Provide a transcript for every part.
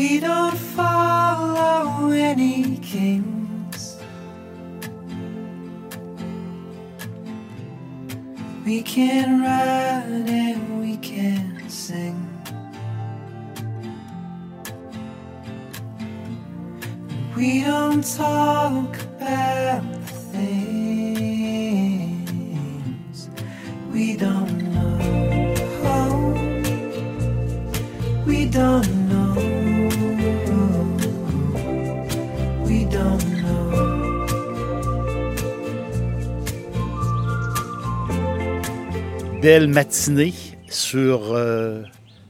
We don't follow any kings. We can ride and we can sing. We don't talk about the things we don't know. We don't Belle matinée sur, euh,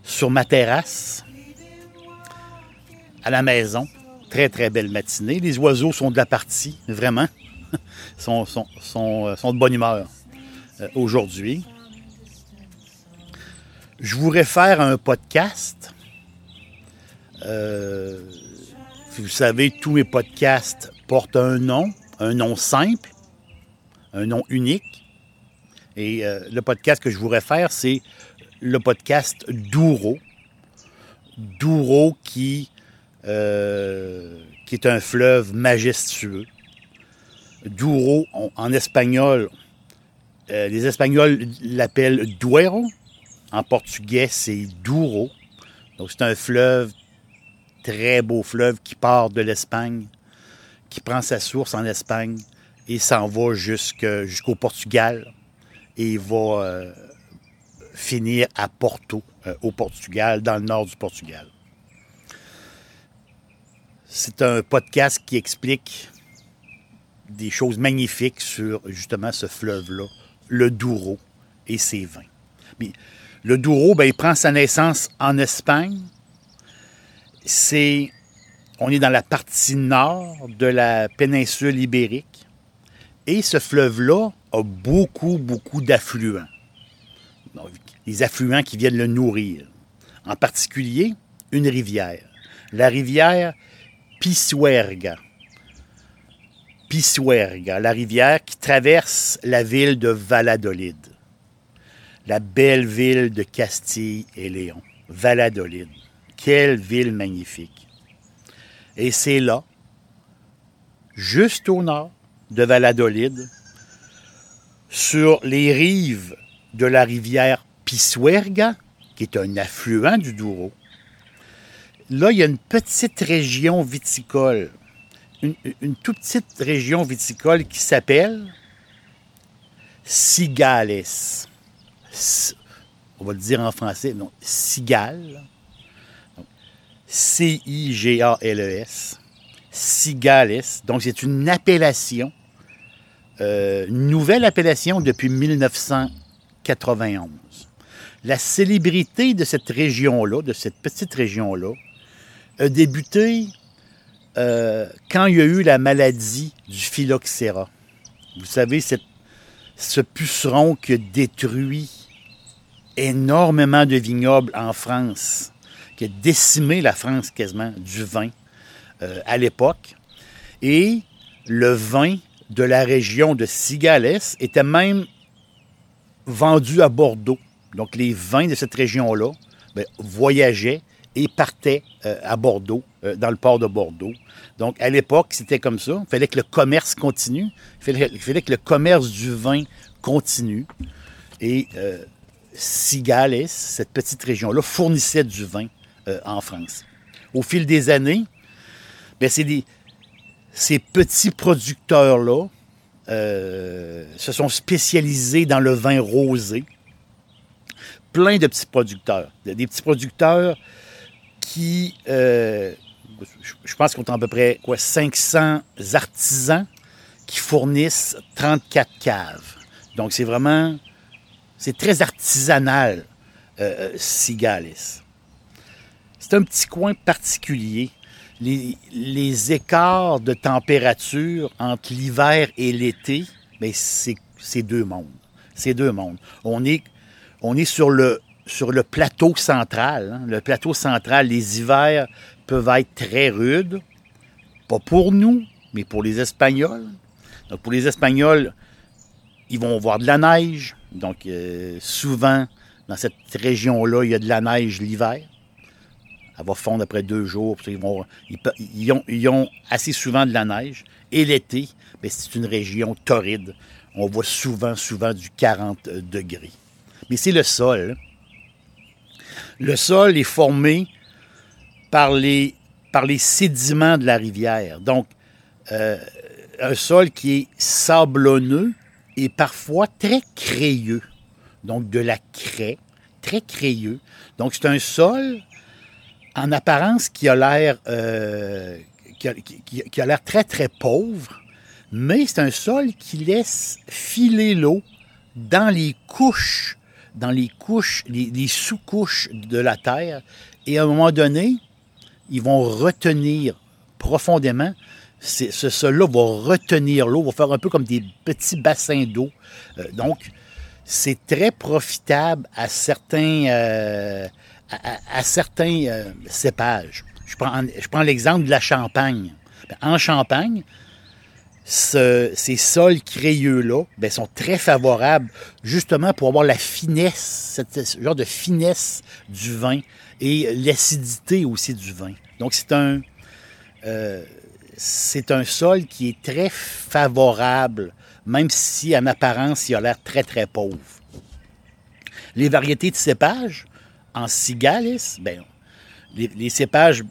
sur ma terrasse, à la maison. Très, très belle matinée. Les oiseaux sont de la partie, vraiment. sont, euh, sont de bonne humeur euh, aujourd'hui. Je réfère à un podcast. Vous savez, tous mes podcasts portent un nom, un nom simple, un nom unique. Et euh, le podcast que je vous réfère, c'est le podcast Douro. Douro qui, euh, est un fleuve majestueux. Douro, en, espagnol, euh, les Espagnols l'appellent Duero. En portugais, c'est Douro. Donc, c'est un fleuve, très beau fleuve qui part de l'Espagne, qui prend sa source en Espagne et s'en va jusqu'au Portugal et il va euh, finir à Porto, euh, au Portugal, dans le nord du Portugal. C'est un podcast qui explique des choses magnifiques sur justement ce fleuve-là, le Douro et ses vins. Le Douro, ben, il prend sa naissance en Espagne. C'est, on est dans la partie nord de la péninsule ibérique. Et ce fleuve-là a beaucoup, beaucoup d'affluents. Les affluents qui viennent le nourrir. En particulier, une rivière. La rivière Pisuerga. Pisuerga, la rivière qui traverse la ville de Valladolid. La belle ville de Castille et Léon. Valladolid. Quelle ville magnifique. Et c'est là, juste au nord de Valladolid, sur les rives de la rivière Pisuerga, qui est un affluent du Douro. Là, il y a une petite région viticole, une, toute petite région viticole qui s'appelle Cigales. On va le dire en français, non, Cigales. C-I-G-A-L-E-S. Cigales. Donc, c'est une appellation, euh, nouvelle appellation depuis 1991. La célébrité de cette région-là, de cette petite région-là, a débuté euh, quand il y a eu la maladie du phylloxéra. Vous savez, ce puceron qui a détruit énormément de vignobles en France, qui a décimé la France quasiment du vin euh, à l'époque. Et le vin de la région de Cigales était même vendu à Bordeaux. Donc les vins de cette région-là ben, voyageaient et partaient euh, à Bordeaux, euh, dans le port de Bordeaux. Donc à l'époque, c'était comme ça. Il fallait que le commerce continue. Il fallait, il fallait que le commerce du vin continue. Et euh, Cigales, cette petite région-là, fournissait du vin euh, en France. Au fil des années, ben, c'est des- ces petits producteurs-là euh, se sont spécialisés dans le vin rosé. Plein de petits producteurs. Des petits producteurs qui, euh, je- pense qu'on est à peu près quoi, 500 artisans qui fournissent 34 caves. Donc, c'est vraiment, c'est très artisanal, euh, Cigales. C'est un petit coin particulier. Les, écarts de température entre l'hiver et l'été, ben, c'est deux mondes. C'est deux mondes. On est, sur le plateau central. hein. Le plateau central, les hivers peuvent être très rudes. Pas pour nous, mais pour les Espagnols. Donc, pour les Espagnols, ils vont voir de la neige. Donc, euh, souvent, dans cette région-là, il y a de la neige l'hiver. Elle va fondre après deux jours. puis Ils, vont, ils, ont, assez souvent de la neige. Et l'été, ben, c'est une région torride. On voit souvent, souvent du 40 degrés. Mais c'est le sol. Le sol est formé par les, par les sédiments de la rivière. Donc, euh, un sol qui est sablonneux et parfois très crayeux. Donc, de la craie, très crayeux. Donc, c'est un sol, en apparence, qui a l'air euh, qui a- l'air très, très pauvre, mais c'est un sol qui laisse filer l'eau dans les couches, dans les couches, les, sous-couches de la terre. Et à un moment donné, ils vont retenir profondément. Ce sol-là va retenir l'eau, va faire un peu comme des petits bassins d'eau. Euh, donc, c'est très profitable à certains, euh, à, certains euh, cépages. Je prends, l'exemple de la Champagne. Ben, En Champagne, ce- ces sols crayeux-là ben, sont très favorables justement pour avoir la finesse, ce genre de finesse du vin et l'acidité aussi du vin. Donc c'est un, euh, c'est un sol qui est très favorable, même si en apparence il a l'air très très pauvre. Les variétés de cépages en cigales, ben, les, cépages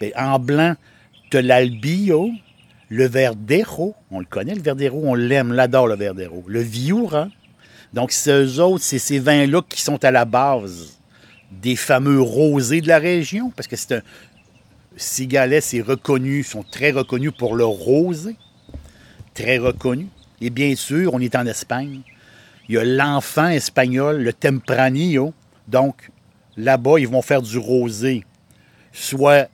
ben, en blanc, tu l'albio, le verdero, on le connaît, le verdero, on l'aime, l'adore, le verdero. Le viura. Donc, eux autres, c'est ces vins-là qui sont à la base des fameux rosés de la région, parce que c'est un. Cigales est reconnu, sont très reconnus pour le rosé, très reconnus. Et bien sûr, on est en Espagne. Il y a l'enfant espagnol, le Tempranillo. Donc, là-bas, ils vont faire du rosé, soit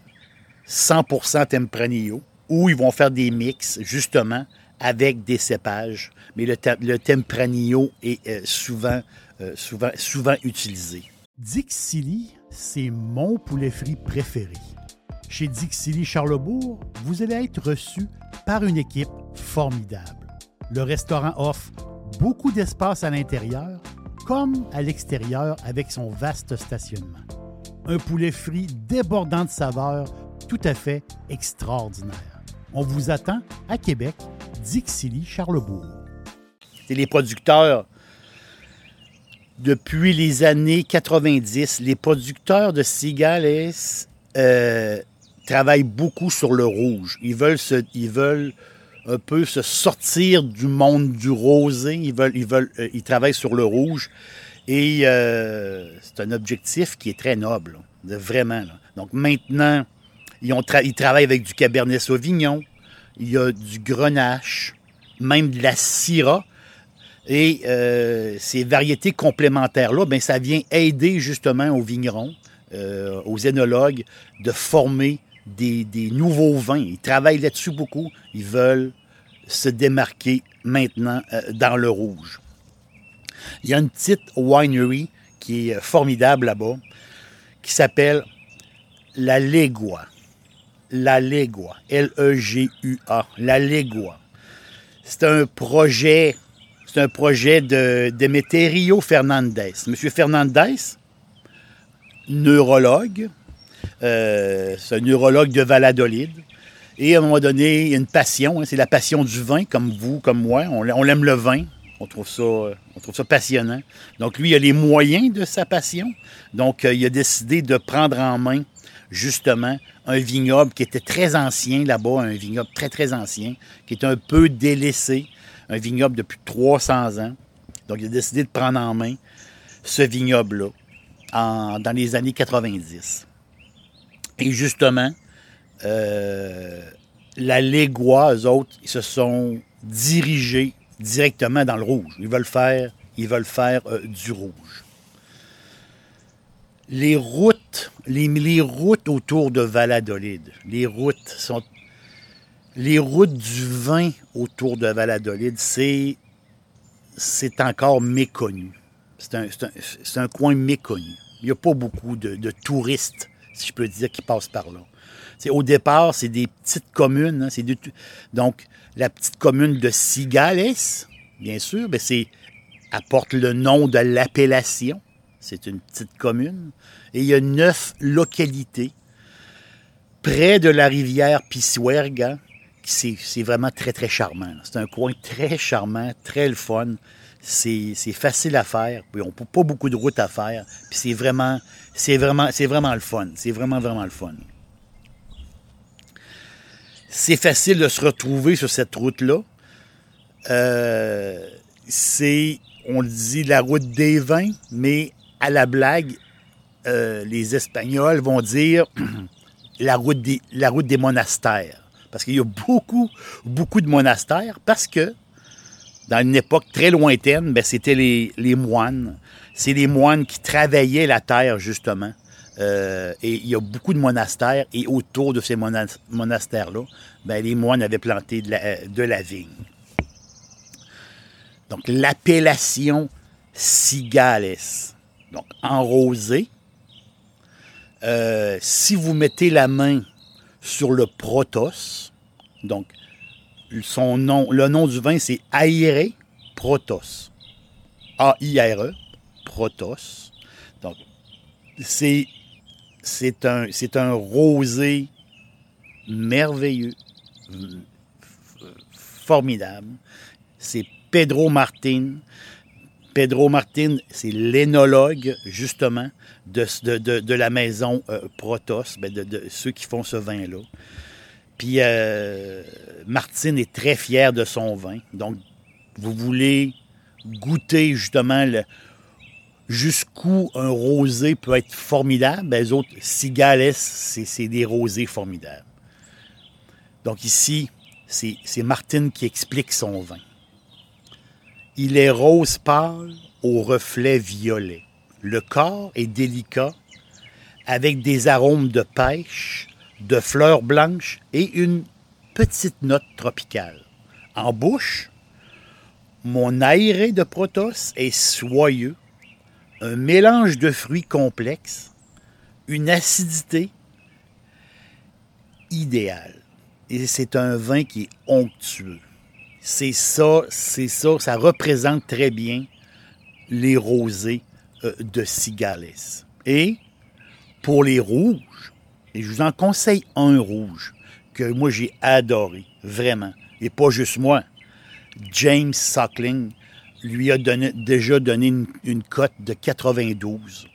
100% Tempranillo, ou ils vont faire des mix, justement, avec des cépages. Mais le, te- le Tempranillo est euh, souvent, euh, souvent, souvent utilisé. Dixili, c'est mon poulet frit préféré. Chez Dixili Charlebourg, vous allez être reçu par une équipe formidable. Le restaurant offre beaucoup d'espace à l'intérieur comme à l'extérieur avec son vaste stationnement. Un poulet frit débordant de saveurs tout à fait extraordinaire. On vous attend à Québec, Dixili Charlebourg. C'est les producteurs, depuis les années 90, les producteurs de cigales euh, travaillent beaucoup sur le rouge. Ils veulent, ils veulent un peu se sortir du monde du rosé. Ils, veulent, ils, veulent, euh, ils travaillent sur le rouge. Et euh, c'est un objectif qui est très noble, vraiment. Donc maintenant, ils, ont ils travaillent avec du Cabernet Sauvignon, il y a du Grenache, même de la Syrah. Et euh, ces variétés complémentaires-là, ben, ça vient aider justement aux vignerons, aux énologues, de former des, nouveaux vins. Ils travaillent là-dessus beaucoup. Ils veulent se démarquer maintenant euh, dans le rouge. Il y a une petite winery qui est formidable là-bas, qui s'appelle La Legua. La Legua. L-E-G-U-A. La Legua. C'est un projet, c'est un projet de Demeterio Fernandez. Monsieur Fernandez, neurologue, euh, c'est un neurologue de Valladolid. Et à un moment donné, il y a une passion, hein, c'est la passion du vin, comme vous, comme moi. On, on aime le vin, on trouve, ça, euh, on trouve ça passionnant. Donc lui, il a les moyens de sa passion. Donc euh, il a décidé de prendre en main justement un vignoble qui était très ancien là-bas, un vignoble très très ancien, qui est un peu délaissé, un vignoble depuis 300 ans. Donc il a décidé de prendre en main ce vignoble-là dans les années 90. Et justement, euh, la Légua, eux autres, ils se sont diriger directement dans le rouge. Ils veulent faire, euh, du rouge. Les routes, les, routes autour de Valladolid, les routes sont. Les routes du vin autour de Valladolid, c'est. C'est encore méconnu. C'est un, coin méconnu. Il n'y a pas beaucoup de touristes, si je peux dire, qui passent par là. Au départ, c'est des petites communes. hein, c'est donc, la petite commune de Cigales, bien sûr, ben c'est, apporte le nom de l'appellation. C'est une petite commune. Et il y a neuf localités près de la rivière Pisuerga. C'est, c'est vraiment très, très charmant. C'est un coin très charmant, très le fun. C'est, facile à faire. Puis on n'a pas beaucoup de route à faire. Puis c'est vraiment, c'est vraiment, c'est vraiment le fun. C'est vraiment, vraiment le fun. C'est facile de se retrouver sur cette route-là. Euh, c'est, on le dit, la route des vins, mais à la blague, euh, les Espagnols vont dire la route des, la route des monastères. Parce qu'il y a beaucoup, beaucoup de monastères, parce que dans une époque très lointaine, ben, c'était les, moines. C'est les moines qui travaillaient la terre, justement. Euh, et il y a beaucoup de monastères, et autour de ces monas- monastères-là, ben, les moines avaient planté de la, de la vigne. Donc, l'appellation Cigales, donc en rosé. Euh, si vous mettez la main sur le Protos, donc son nom, le nom du vin, c'est Aire Protos. A-I-R-E, Protos. Donc, c'est, un, un rosé merveilleux, formidable. C'est Pedro Martin. Pedro Martin, c'est l'énologue, justement, de, de, de- la maison euh, Protos, ben, de ceux qui font ce vin-là. Puis euh, Martine est très fier de son vin. Donc, vous voulez goûter justement jusqu'où un rosé peut être formidable. Les autres, Cigales, c'est des rosés formidables. Donc ici, c'est Martine qui explique son vin. Il est rose pâle au reflet violet. Le corps est délicat avec des arômes de pêche, de fleurs blanches et une petite note tropicale. En bouche, mon aéré de Protos est soyeux, un mélange de fruits complexes, une acidité idéale. Et c'est un vin qui est onctueux. C'est ça, c'est ça, ça représente très bien les rosés euh, de Cigales. Et pour les rouges, et je vous en conseille un rouge que moi j'ai adoré, vraiment. Et pas juste moi. James Suckling lui a déjà donné une, cote de 92.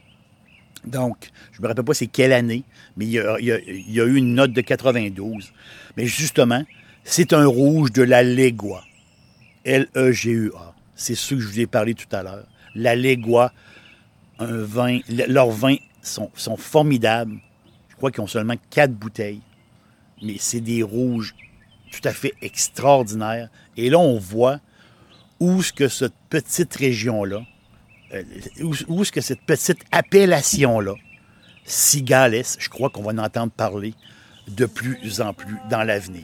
Donc, je me rappelle pas c'est quelle année, mais il y, a, eu une note de 92. Mais justement, c'est un rouge de la Legua. L-E-G-U-A. C'est ce que je vous ai parlé tout à l'heure. La Legua, leurs vins sont formidables. Je crois qu'ils ont seulement quatre bouteilles, mais c'est des rouges tout à fait extraordinaires. Et là, on voit où ce que cette petite région-là, euh, où, où est-ce que cette petite appellation-là, Cigales, je crois qu'on va en entendre parler de plus en plus dans l'avenir.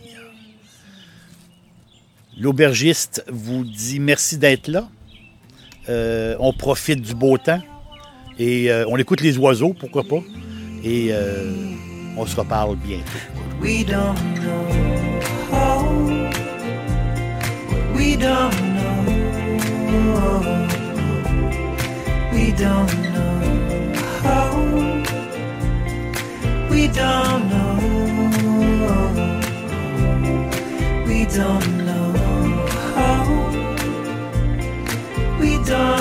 L'aubergiste vous dit merci d'être là. Euh, on profite du beau temps et euh, on écoute les oiseaux, pourquoi pas. Et euh, on se reparle bientôt. We don't know how. We don't know. We don't know how. We don't know. We don't know how. We don't